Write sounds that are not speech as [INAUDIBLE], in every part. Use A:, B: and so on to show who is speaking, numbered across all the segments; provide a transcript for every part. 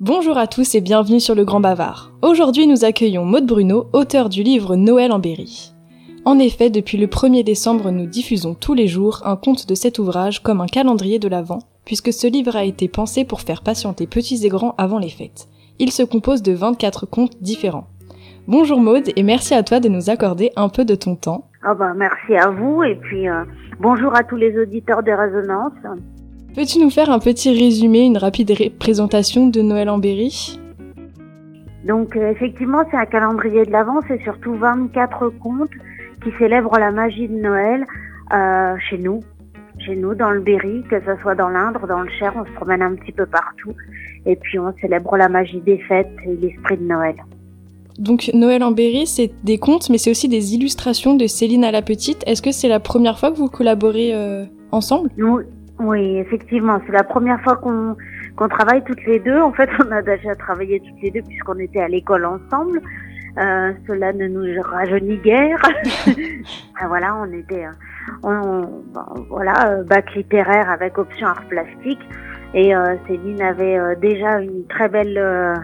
A: Bonjour à tous et bienvenue sur le Grand Bavard. Aujourd'hui nous accueillons Maude Bruno, auteur du livre Noël en Berry. En effet, depuis le 1er décembre, nous diffusons tous les jours un conte de cet ouvrage comme un calendrier de l'Avent, puisque ce livre a été pensé pour faire patienter petits et grands avant les fêtes. Il se compose de 24 contes différents. Bonjour Maude et merci à toi de nous accorder un peu de ton temps.
B: Ah bah merci à vous et puis euh, bonjour à tous les auditeurs des résonances.
A: Peux-tu nous faire un petit résumé, une rapide présentation de Noël en Berry?
B: Donc euh, effectivement, c'est un calendrier de l'Avent, c'est surtout 24 contes qui célèbrent la magie de Noël euh, chez nous, chez nous dans le Berry, que ce soit dans l'Indre, dans le Cher, on se promène un petit peu partout et puis on célèbre la magie des fêtes et l'esprit de Noël.
A: Donc Noël en Berry, c'est des contes, mais c'est aussi des illustrations de Céline à la petite. Est-ce que c'est la première fois que vous collaborez euh, ensemble?
B: Nous, oui, effectivement, c'est la première fois qu'on qu'on travaille toutes les deux. En fait, [LAUGHS] on a déjà travaillé toutes les deux puisqu'on était à l'école ensemble. Euh, cela ne nous rajeunit guère. [LAUGHS] Ah, voilà, on était, on, voilà, bac littéraire avec option art plastique. Et euh, Céline avait euh, déjà une très belle, euh,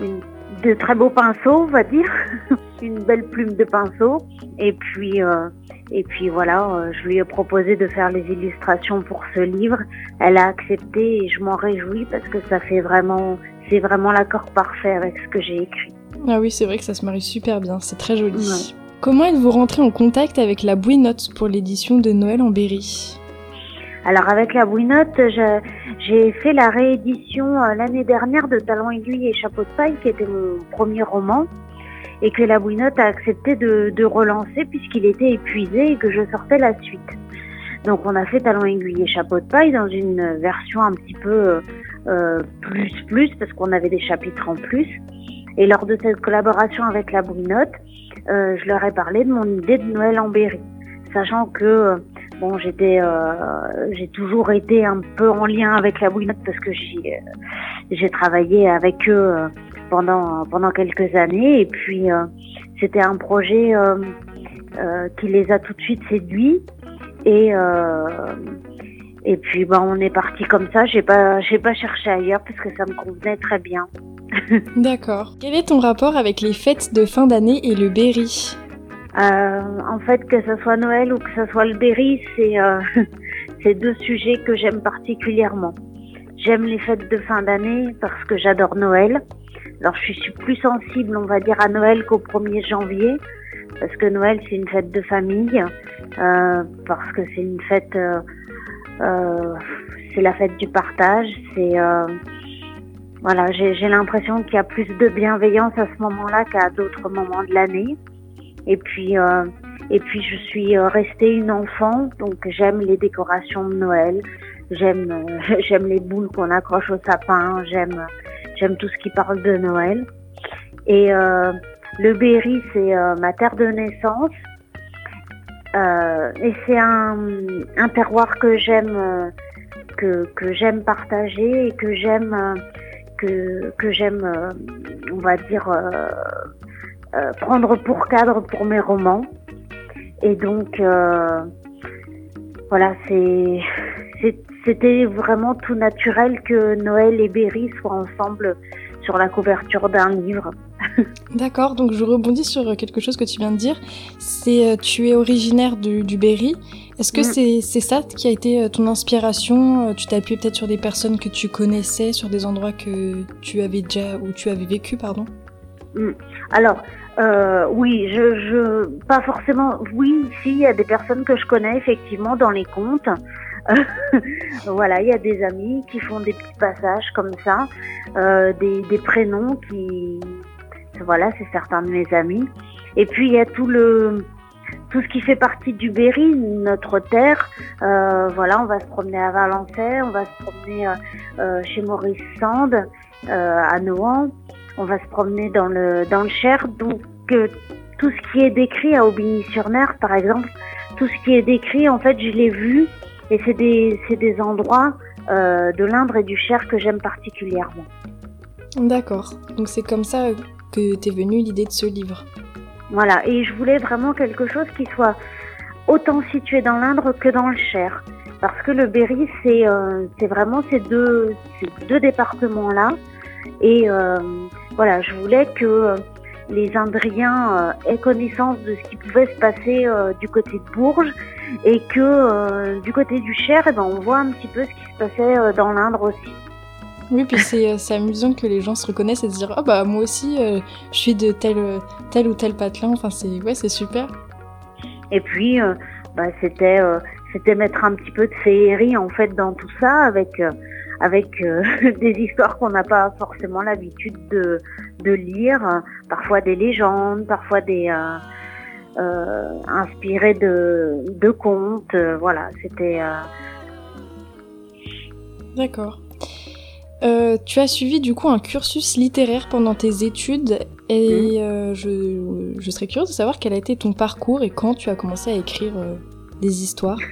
B: une, de très beaux pinceaux, on va dire, [LAUGHS] une belle plume de pinceau. Et puis, euh, et puis voilà, euh, je lui ai proposé de faire les illustrations pour ce livre. Elle a accepté et je m'en réjouis parce que ça fait vraiment, c'est vraiment l'accord parfait avec ce que j'ai écrit.
A: Ah oui, c'est vrai que ça se marie super bien, c'est très joli. Comment êtes-vous rentré en contact avec la Bouinotte pour l'édition de Noël en Berry?
B: Alors avec la Bouinotte, j'ai fait la réédition euh, l'année dernière de Talons aiguilles et Chapeau de paille, qui était mon premier roman et que la Bouinotte a accepté de, de relancer puisqu'il était épuisé et que je sortais la suite. Donc on a fait Talon aiguille et chapeau de paille dans une version un petit peu euh, plus plus parce qu'on avait des chapitres en plus. Et lors de cette collaboration avec la Bouinotte, euh, je leur ai parlé de mon idée de Noël en Berry, sachant que bon j'étais euh, j'ai toujours été un peu en lien avec la Bouinotte parce que j'ai j'ai travaillé avec eux pendant pendant quelques années et puis euh, c'était un projet euh, euh, qui les a tout de suite séduits et et puis ben on est parti comme ça. J'ai pas j'ai pas cherché ailleurs parce que ça me convenait très bien. [LAUGHS]
A: D'accord. Quel est ton rapport avec les fêtes de fin d'année et le Berry?
B: Euh, En fait, que ce soit Noël ou que ce soit le Berry, c'est euh, [LAUGHS] c'est deux sujets que j'aime particulièrement. J'aime les fêtes de fin d'année parce que j'adore Noël alors je suis plus sensible, on va dire, à Noël qu'au 1er janvier, parce que Noël c'est une fête de famille, euh, parce que c'est une fête, euh, euh, c'est la fête du partage, c'est voilà, j'ai l'impression qu'il y a plus de bienveillance à ce moment-là qu'à d'autres moments de l'année. Et puis et puis je suis restée une enfant, donc j'aime les décorations de Noël, j'aime [LAUGHS] j'aime les boules qu'on accroche au sapin, j'aime J'aime tout ce qui parle de Noël. Et euh, le Berry, c'est euh, ma terre de naissance. Euh, et c'est un, un, terroir que j'aime euh, que, que j'aime partager et que j'aime euh, que, que j'aime on va dire prendre pour cadre pour mes romans. Et donc voilà, c'est c'était vraiment tout naturel que Noël et Berry soient ensemble sur la couverture d'un livre. [LAUGHS]
A: D'accord, donc je rebondis sur quelque chose que tu viens de dire. C'est euh, tu es originaire du, du Berry. Est-ce que mm. c'est ça qui a été euh, ton inspiration euh, Tu t'es appuyé peut-être sur des personnes que tu connaissais, sur des endroits que tu avais déjà ou tu avais vécu, pardon?
B: Mm. Alors, euh, oui, je, je, pas forcément. Oui, si, il y a des personnes que je connais effectivement dans les contes. [LAUGHS] voilà, il y a des amis qui font des petits passages comme ça, euh, des, prénoms qui, voilà, c'est certains de mes amis. Et puis il y a tout le, tout ce qui fait partie du Berry, notre terre. Euh, voilà, on va se promener à Valençay, on va se promener euh, chez Maurice Sand, à Nohant, on va se promener dans le dans le Cher. Donc tout ce qui est décrit à Aubigny-sur-Mer, par exemple, tout ce qui est décrit, en fait, je l'ai vu et c'est des, des endroits euh, de l'Indre et du Cher que j'aime particulièrement.
A: D'accord. Donc c'est comme ça que t'es venue l'idée de ce livre.
B: Voilà. Et je voulais vraiment quelque chose qui soit autant situé dans l'Indre que dans le Cher. Parce que le Berry, c'est euh, vraiment ces deux, ces deux départements-là. Et voilà, je voulais que les Indriens aient connaissance de ce qui pouvait se passer du côté de Bourges et que du côté du Cher, eh ben, on voit un petit peu ce qui se passait dans l'Indre aussi.
A: Oui, puis c'est amusant que les gens se reconnaissent et se disent Ah bah moi aussi, je suis de tel, tel ou tel patelin. Enfin, c'est ouais, super.
B: Et puis, bah, c'était c'était mettre un petit peu de féerie en fait dans tout ça avec euh, avec euh, [LAUGHS] des histoires qu'on n'a pas forcément l'habitude de, de lire, parfois des légendes, parfois des euh, euh inspirées de, de contes, voilà, c'était.
A: D'accord. tu as suivi du coup un cursus littéraire pendant tes études et mmh. je, je, serais curieuse de savoir quel a été ton parcours et quand tu as commencé à écrire des histoires. [LAUGHS]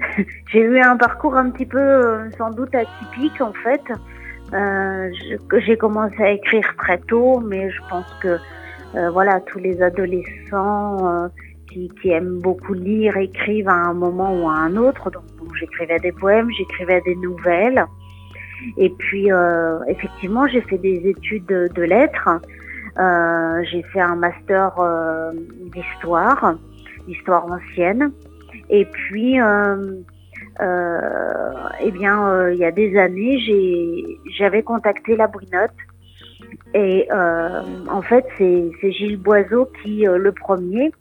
A: [LAUGHS]
B: j'ai eu un parcours un petit peu euh, sans doute atypique en fait. Euh, j'ai commencé à écrire très tôt, mais je pense que euh, voilà tous les adolescents euh, qui, qui, aiment beaucoup lire écrivent à un moment ou à un autre. Donc bon, j'écrivais des poèmes, j'écrivais des nouvelles. Et puis euh, effectivement, j'ai fait des études de, de lettres. j'ai fait un master d'histoire, d'histoire ancienne. Et puis, euh, euh, eh bien, euh, il y a des années, j'avais contacté la Brinotte. Et euh, en fait, c'est Gilles Boiseau qui, euh, le premier,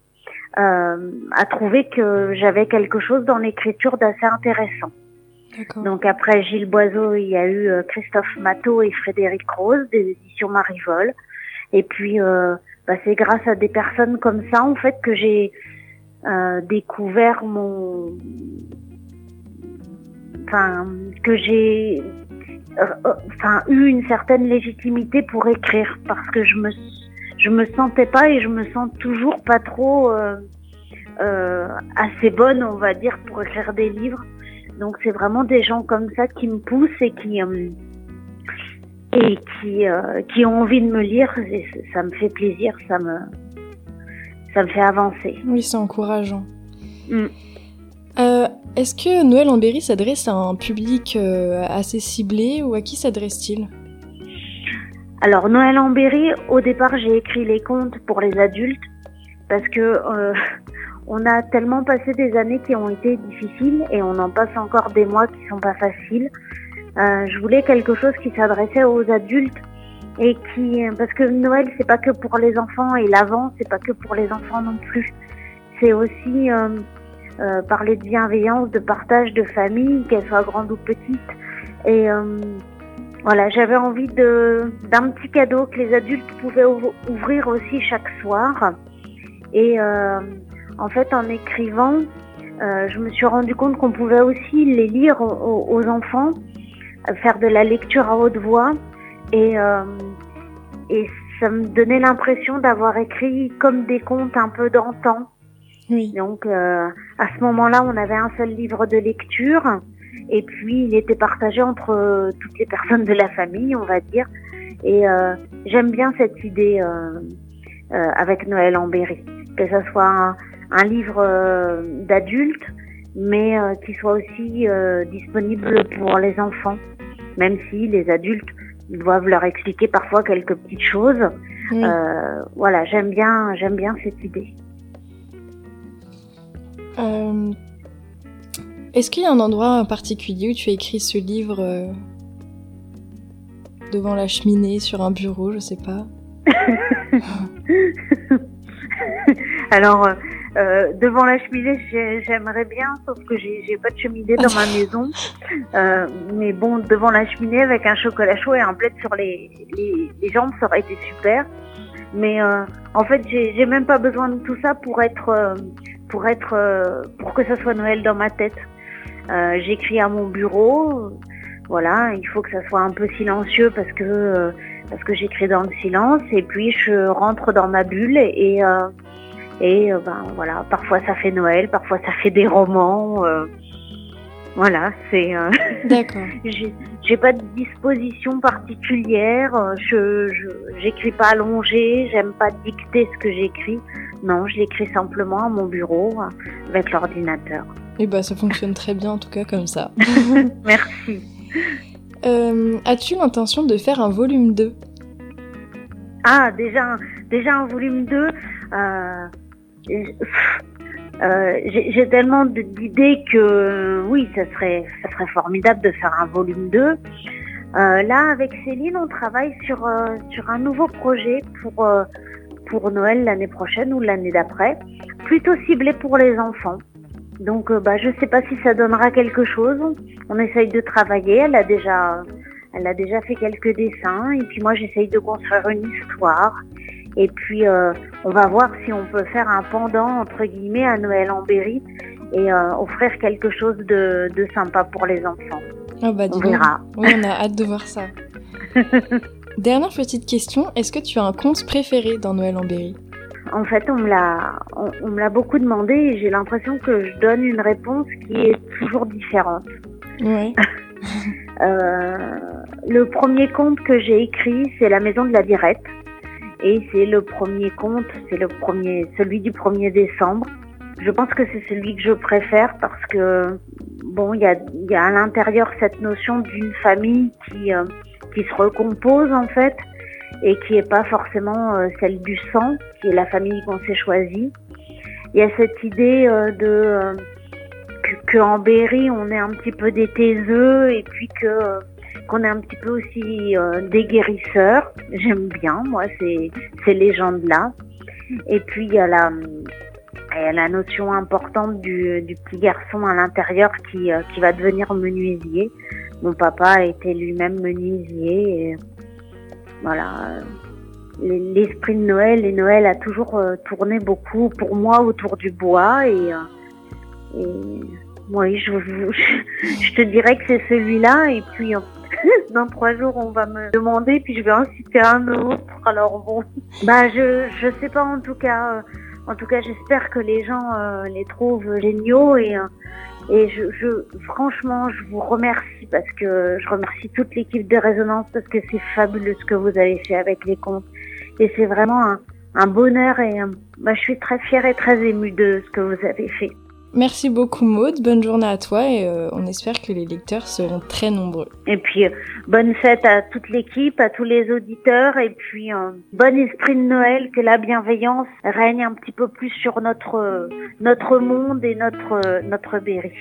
B: a trouvé que j'avais quelque chose dans l'écriture d'assez intéressant. Donc après Gilles Boiseau, il y a eu Christophe Matteau et Frédéric Rose des éditions Marivol. Et puis, bah, c'est grâce à des personnes comme ça, en fait, que j'ai euh, découvert mon, enfin que j'ai, euh, euh, enfin eu une certaine légitimité pour écrire parce que je me je me sentais pas et je me sens toujours pas trop euh, assez bonne, on va dire, pour écrire des livres. Donc c'est vraiment des gens comme ça qui me poussent et qui et qui qui ont envie de me lire. Et ça me fait plaisir, ça me ça me fait avancer.
A: Oui, c'est encourageant. Mm. Euh, est-ce que Noël en Berry s'adresse à un public euh, assez ciblé ou à qui s'adresse-t-il?
B: Alors Noël en Berry, au départ j'ai écrit les contes pour les adultes parce que euh, [LAUGHS] on a tellement passé des années qui ont été difficiles et on en passe encore des mois qui sont pas faciles. je voulais quelque chose qui s'adressait aux adultes et qui parce que Noël c'est pas que pour les enfants et l'avant c'est pas que pour les enfants non plus c'est aussi euh, parler de bienveillance de partage de famille qu'elle soit grande ou petite. Et euh, voilà j'avais envie d'un petit cadeau que les adultes pouvaient ouvrir aussi chaque soir. Et euh, en fait en écrivant euh, je me suis rendu compte qu'on pouvait aussi les lire aux, enfants faire de la lecture à haute voix. Et, et ça me donnait l'impression d'avoir écrit comme des contes un peu d'antan. Oui. Donc euh, à ce moment-là, on avait un seul livre de lecture et puis il était partagé entre euh, toutes les personnes de la famille, on va dire. Et euh, j'aime bien cette idée euh, euh, avec Noël en Berry, que ce soit un, un livre d'adulte, mais qui soit aussi disponible pour les enfants, même si les adultes doivent leur expliquer parfois quelques petites choses. Euh, voilà, j'aime bien, j'aime bien cette idée.
A: Euh, est-ce qu'il y a un endroit en particulier où tu as écrit ce livre euh, devant la cheminée, sur un bureau, je sais pas? [LAUGHS]
B: Alors, euh, devant la cheminée, j'aimerais bien, sauf que j'ai pas de cheminée dans ma maison. [LAUGHS] Euh, mais bon, devant la cheminée avec un chocolat chaud et un plaid sur les, les, les jambes, ça aurait été super. Mais euh, en fait, j'ai même pas besoin de tout ça pour être, pour être, euh, pour que ça soit Noël dans ma tête. J'écris à mon bureau. Voilà, il faut que ça soit un peu silencieux parce que parce que j'écris dans le silence. Et puis je rentre dans ma bulle et et euh, ben voilà, parfois ça fait Noël, parfois ça fait des romans. Euh, voilà, c'est. Euh, [LAUGHS]
A: D'accord.
B: j'ai pas de disposition particulière. Je j'écris pas allongé. J'aime pas dicter ce que j'écris. Non, je l'écris simplement à mon bureau avec l'ordinateur.
A: Et eh bah ben, ça fonctionne très bien en tout cas comme ça. [LAUGHS] [LAUGHS]
B: Merci.
A: Euh, as-tu l'intention de faire un volume 2
B: Ah, déjà, déjà un volume 2. Euh, euh, j'ai tellement d'idées que oui, ça serait, ça serait formidable de faire un volume 2. là, avec Céline, on travaille sur, sur un nouveau projet pour, pour Noël l'année prochaine ou l'année d'après, plutôt ciblé pour les enfants. Donc, euh, bah, je sais pas si ça donnera quelque chose. On essaye de travailler. Elle a déjà, elle a déjà fait quelques dessins. Et puis moi, j'essaye de construire une histoire. Et puis, euh, on va voir si on peut faire un pendant entre guillemets à Noël en Berry et euh, offrir quelque chose de, de, sympa pour les enfants.
A: Oh bah, on verra. Oui, on a hâte de voir ça. [LAUGHS] Dernière petite question, est-ce que tu as un conte préféré dans Noël en Berry?
B: En fait, on me l'a, on, me l'a beaucoup demandé et j'ai l'impression que je donne une réponse qui est toujours différente.
A: Oui. [LAUGHS]
B: euh, le premier conte que j'ai écrit, c'est La Maison de la Dirette. Et c'est le premier conte, c'est le premier, celui du 1er décembre. Je pense que c'est celui que je préfère parce que, bon, il y a, y a à l'intérieur cette notion d'une famille qui, euh, qui se recompose en fait et qui n'est pas forcément euh, celle du sang, qui est la famille qu'on s'est choisie. Il y a cette idée euh, de euh, qu'en Berry on est un petit peu des taiseux et puis que qu'on est un petit peu aussi des guérisseurs. J'aime bien moi ces ces légendes là. Et puis il y a la a la notion importante du, du petit garçon à l'intérieur qui, qui va devenir menuisier. Mon papa était lui-même menuisier. Et voilà. L'esprit de Noël et Noël a toujours euh, tourné beaucoup pour moi autour du bois et, euh, et oui, je, je, te dirais que c'est celui-là et puis [LAUGHS] dans trois jours on va me demander puis je vais en citer un autre. Alors bon, bah je je sais pas en tout cas. Euh, en tout cas, j'espère que les gens les trouvent géniaux et je, franchement, je vous remercie parce que je remercie toute l'équipe de Résonance parce que c'est fabuleux ce que vous avez fait avec les comptes. Et c'est vraiment un, un, bonheur et bah, je suis très fière et très émue de ce que vous avez fait.
A: Merci beaucoup Maude, bonne journée à toi et euh, on espère que les lecteurs seront très nombreux.
B: Et puis euh, bonne fête à toute l'équipe, à tous les auditeurs et puis euh, bon esprit de Noël, que la bienveillance règne un petit peu plus sur notre notre monde et notre notre Berry.